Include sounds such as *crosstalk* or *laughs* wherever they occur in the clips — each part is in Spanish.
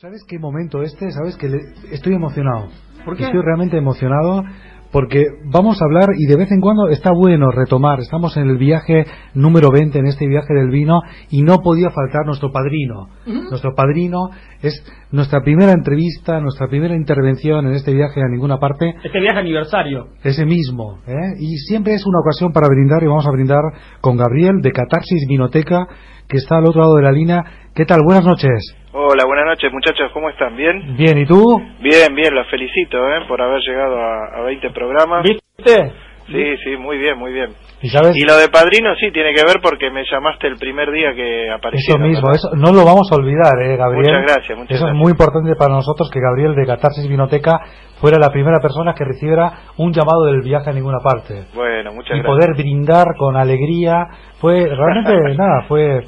¿Sabes qué momento este? ¿Sabes que estoy emocionado? ¿Por qué? Estoy realmente emocionado porque vamos a hablar y de vez en cuando está bueno retomar. Estamos en el viaje número 20, en este viaje del vino, y no podía faltar nuestro padrino. Nuestro padrino es nuestra primera entrevista, nuestra primera intervención en este viaje a ninguna parte. Este viaje aniversario. Ese mismo. ¿eh? Y siempre es una ocasión para brindar, y vamos a brindar con Gabriel de Catarsis Vinoteca, que está al otro lado de la línea. ¿Qué tal? Buenas noches. Hola, buenas noches muchachos, ¿cómo están? ¿Bien? Bien, ¿y tú? Bien, bien, los felicito ¿eh? por haber llegado a, a 20 programas. ¿Viste? Sí, sí, muy bien, muy bien. ¿Y, sabes? y lo de padrino sí tiene que ver porque me llamaste el primer día que apareció. Eso mismo, eso no lo vamos a olvidar, ¿eh, Gabriel? Muchas gracias, muchas Eso gracias. es muy importante para nosotros que Gabriel de Catarsis Vinoteca fuera la primera persona que recibiera un llamado del viaje a ninguna parte. Bueno, muchas y gracias. poder brindar con alegría. Fue, realmente, *laughs* nada, fue.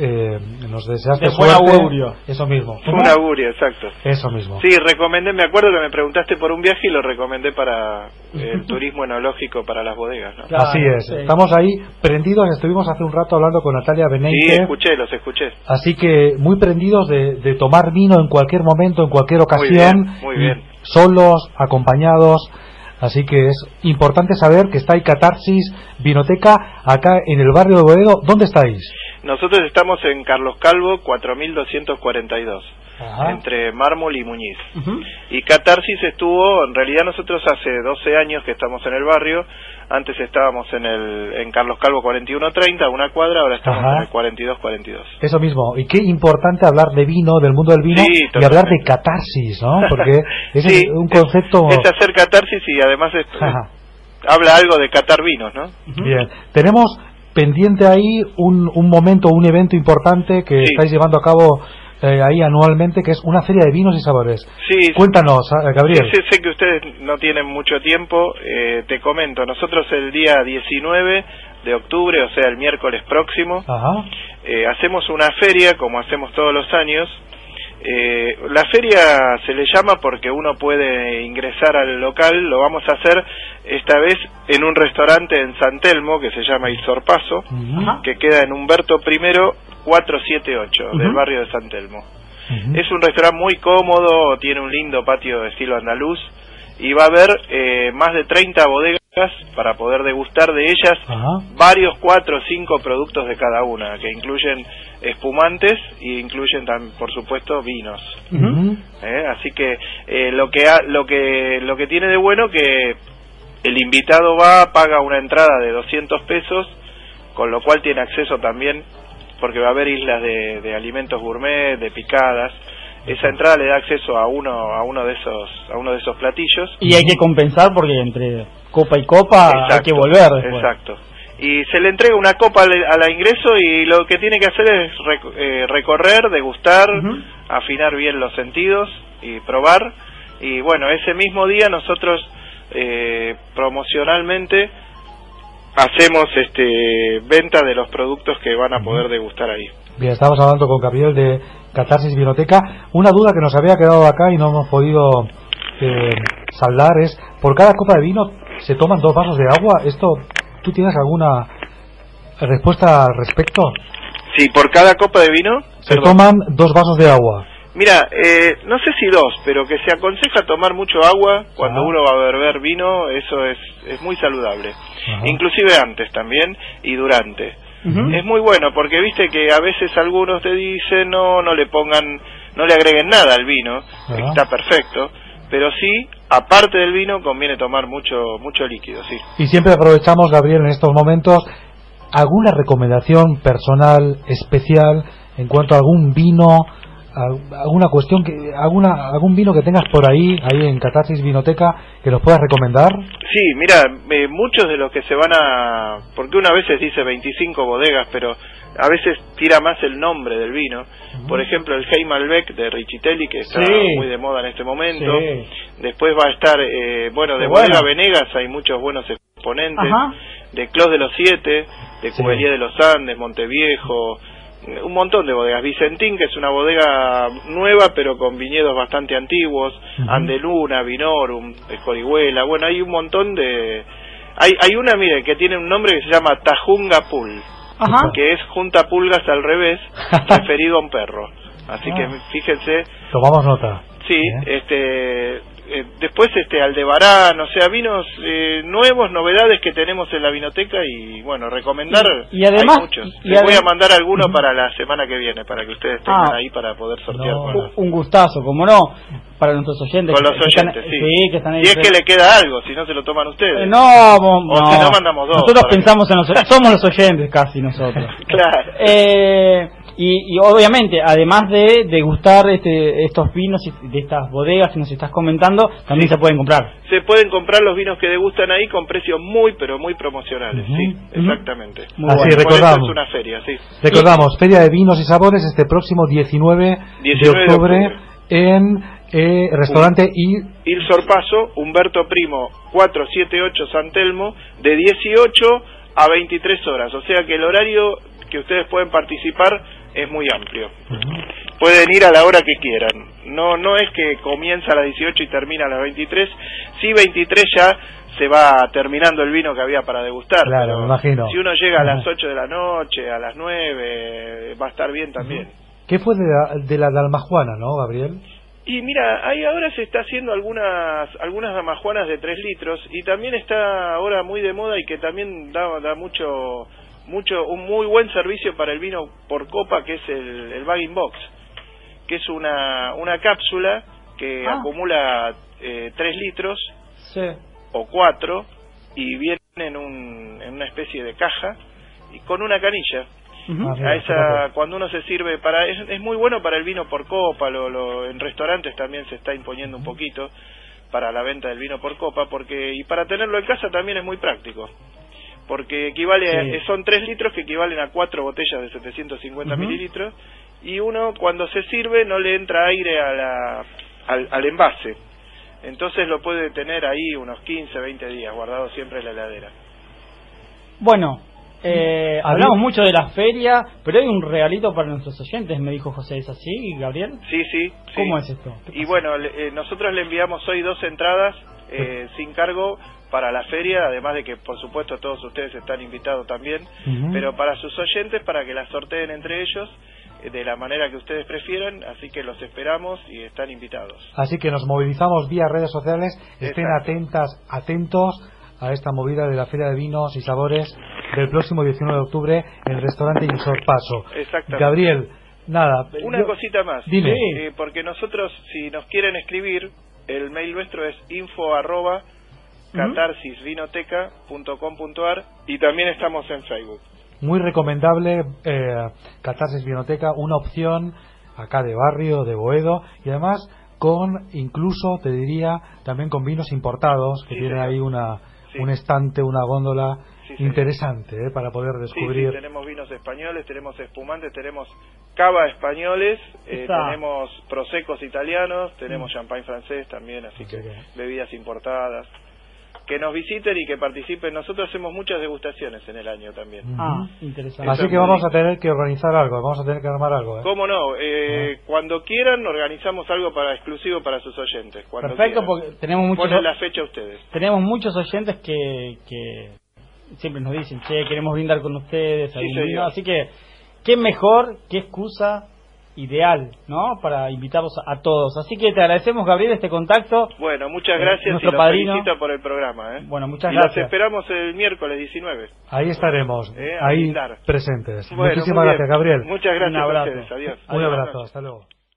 Eh, nos deseaste De buen suerte. augurio. Eso mismo. Fue un augurio, exacto. Eso mismo. Sí, recomendé, me acuerdo que me preguntaste por un viaje y lo recomendé para el *laughs* turismo enológico para las bodegas, ¿no? Claro, Así es. sí. Estamos ahí prendidos. Estuvimos hace un rato hablando con Natalia Sí, Beneite. escuché, los escuché. Así que muy prendidos de, de tomar vino en cualquier momento, en cualquier ocasión, bien, muy bien. solos, acompañados. Así que es importante saber que está ahí Catarsis Vinoteca acá en el barrio de Boedo. ¿Dónde estáis? Nosotros estamos en Carlos Calvo 4242, Ajá. entre Mármol y Muñiz. Ujú. Y Catarsis estuvo, en realidad nosotros hace 12 años que estamos en el barrio, antes estábamos en el en Carlos Calvo 4130, una cuadra, ahora estamos Ajá. en el 4242. Eso mismo. Y qué importante hablar de vino, del mundo del vino, Sí, y hablar de catarsis, ¿no? Porque *laughs* ese Sí, es un concepto... Es, hacer Catarsis y además es- habla algo de catar vinos, ¿no? Bien. Tenemos pendiente ahí un, un momento, un evento importante que Sí. estáis llevando a cabo eh, ahí anualmente, que es una feria de vinos y sabores. Sí, Cuéntanos, ah, Gabriel. Sí, sé que ustedes no tienen mucho tiempo, eh, te comento, nosotros el día 19 de octubre, o sea, el miércoles próximo, Ajá. eh, hacemos una feria, como hacemos todos los años. La feria se le llama porque uno puede ingresar al local, lo vamos a hacer esta vez en un restaurante en San Telmo que se llama Il Sorpaso, que queda en Humberto I 478 del barrio de San Telmo. Es un restaurante muy cómodo, tiene un lindo patio de estilo andaluz y va a haber eh, más de 30 bodegas para poder degustar de ellas Ajá. varios, cuatro o cinco productos de cada una, que incluyen espumantes y incluyen también, por supuesto, vinos. ¿eh? Así que eh, lo que ha- lo que lo que tiene de bueno que el invitado va paga una entrada de 200 pesos, con lo cual tiene acceso también porque va a haber islas de, de alimentos gourmet, de picadas. Esa entrada le da acceso a uno a uno de esos a uno de esos platillos. Y hay que compensar porque entre copa y copa hay Exacto, que volver después. Exacto. Y se le entrega una copa al, a la ingreso y lo que tiene que hacer es rec- eh, recorrer, degustar, afinar bien los sentidos y probar. Y bueno, ese mismo día nosotros eh, promocionalmente hacemos este venta de los productos que van a poder degustar ahí. Bien, estamos hablando con Gabriel de Catarsis Vinoteca. Una duda que nos había quedado acá y no hemos podido eh, saldar es, por cada copa de vino se toman dos vasos de agua. ¿Esto, tú tienes alguna respuesta al respecto? Sí, por cada copa de vino Se perdón. toman dos vasos de agua. Mira, eh, no sé si dos, pero que se aconseja tomar mucho agua cuando Ajá. uno va a beber vino, eso es, es muy saludable. Ajá. Inclusive antes también y durante. Es muy bueno porque viste que a veces algunos te dicen no, no le pongan, no le agreguen nada al vino, Ajá. está perfecto, pero sí, aparte del vino conviene tomar mucho, mucho líquido, sí. Y siempre aprovechamos, Gabriel, en estos momentos, alguna recomendación personal, especial, en cuanto a algún vino, alguna cuestión, que alguna algún vino que tengas por ahí, ahí en Catarsis Vinoteca, que nos puedas recomendar. Sí, mira, eh, muchos de los que se van a... Porque una veces dice 25 bodegas, pero a veces tira más el nombre del vino. Por ejemplo, el Hey Malbec de Richitelli, que está Sí. muy de moda en este momento. Sí. Después va a estar, eh, bueno, de Qué Bodega bueno. Venegas hay muchos buenos exponentes. Ajá. De Clos de los Siete, de Sí. Cubería de los Andes, Monteviejo, un montón de bodegas. Vicentín, que es una bodega nueva, pero con viñedos bastante antiguos. Andeluna, Vinorum, Escorihuela. Bueno, hay un montón de... Hay, hay una, mire, que tiene un nombre que se llama Tajunga Pul, Ajá. que es junta pulgas al revés, *laughs* referido a un perro. Así que Ah. fíjense, Tomamos nota. sí, este eh, después este Aldebarán, o sea, vinos eh, nuevos, novedades que tenemos en la vinoteca y bueno, recomendar Y- y además- hay muchos. y Les voy a mandar alguno para la semana que viene para que ustedes tengan Ah. ahí para poder sortear No. con, Un- gustazo, como no, para nuestros oyentes. con los que están- oyentes, sí. que están ahí. y es que le queda algo, si no se lo toman ustedes. Eh, No, O si no, mandamos dos, Nosotros que- pensamos en los somos los oyentes casi nosotros. *laughs* Claro. Eh, y, y obviamente, además de degustar este, estos vinos y de estas bodegas que nos estás comentando, también Sí. se pueden comprar. Se pueden comprar los vinos que degustan ahí con precios muy, pero muy promocionales, sí, exactamente. Muy Así, bueno. Por eso recordamos. es una feria, sí. Recordamos, Feria de Vinos y Sabores este próximo 19, 19 de de octubre en eh, restaurante y Il Sorpaso, Humberto Primo, 478 San Telmo, de 18 a 23 horas. O sea que el horario que ustedes pueden participar es muy amplio. Pueden ir a la hora que quieran. No, no es que comienza a las 18 y termina a las 23. Sí, 23 ya se va terminando el vino que había para degustar. Claro, pero me imagino. Si uno llega a las Ajá. 8 de la noche, a las 9, va a estar bien también. ¿Qué fue de la, de la Dalmajuana, no, Gabriel? Y mira, ahí ahora se está haciendo algunas algunas damajuanas de 3 litros y también está ahora muy de moda y que también da, da mucho mucho un muy buen servicio para el vino por copa que es el, el bagging box, que es una una cápsula que Ah. acumula eh, 3 litros Sí. o 4 y viene en, un, en una especie de caja y con una canilla. Ah, A esa, cuando uno se sirve para es, es muy bueno para el vino por copa lo, lo- en restaurantes también se está imponiendo un poquito para la venta del vino por copa porque y para tenerlo en casa también es muy práctico porque equivale Sí. eh, son 3 litros que equivalen a cuatro botellas de 750 Ujú. mililitros y uno cuando se sirve no le entra aire a la, al, al envase entonces lo puede tener ahí unos 15 20 días guardado siempre en la heladera Bueno, eh, hablamos mucho de la feria, pero hay un regalito para nuestros oyentes, me dijo José. ¿Es así, Gabriel? sí sí ¿Cómo sí. es esto? ¿Qué Y bueno, le- eh, nosotros le enviamos hoy dos entradas eh, sin cargo para la feria, además de que por supuesto todos ustedes están invitados también, pero para sus oyentes para que las sorteen entre ellos eh, de la manera que ustedes prefieran, así que los esperamos y están invitados. Así que nos movilizamos vía redes sociales. Estén Exacto. atentas, atentos a esta movida de la Feria de Vinos y Sabores del próximo 19 de octubre en el restaurante Il Sorpaso. Exactamente. Gabriel, nada. Una yo- cosita más. Dime. Eh, porque nosotros, si nos quieren escribir, el mail nuestro es info arroba catarsisvinoteca.com.ar y también estamos en Facebook. Muy recomendable eh, Catarsis Vinoteca, una opción acá de barrio, de Boedo, y además con, incluso te diría, también con vinos importados, que Sí, tienen señor. ahí una, Sí. un estante, una góndola Sí, interesante eh, para poder Sí, sí, descubrir. tenemos vinos españoles, tenemos espumantes, tenemos cava españoles, eh, tenemos prosecos italianos, tenemos champagne francés también, así que Así que- bebidas importadas. Que nos visiten y que participen. Nosotros hacemos muchas degustaciones en el año también. Ah, interesante. Así que vamos a tener que organizar algo, vamos a tener que armar algo. ¿eh? ¿Cómo no? Eh, Cuando quieran organizamos algo para exclusivo para sus oyentes. Cuando Perfecto, quieran. porque tenemos muchos, Ponen la fecha ustedes. tenemos muchos oyentes que, que siempre nos dicen, che, queremos brindar con ustedes, Sí, algún señor. vino". así que qué mejor, qué excusa ideal, ¿no? Para invitarlos a todos. Así que te agradecemos, Gabriel, este contacto. Bueno, muchas gracias y nuestro los padrino. felicito por el programa. ¿eh? Bueno, muchas y los gracias. esperamos el miércoles 19. Ahí estaremos, Eh, ahí presentes. Bueno, Muchísimas gracias, Gabriel. Muchas gracias Un a abrazo. ustedes. Adiós. Un abrazo, hasta luego.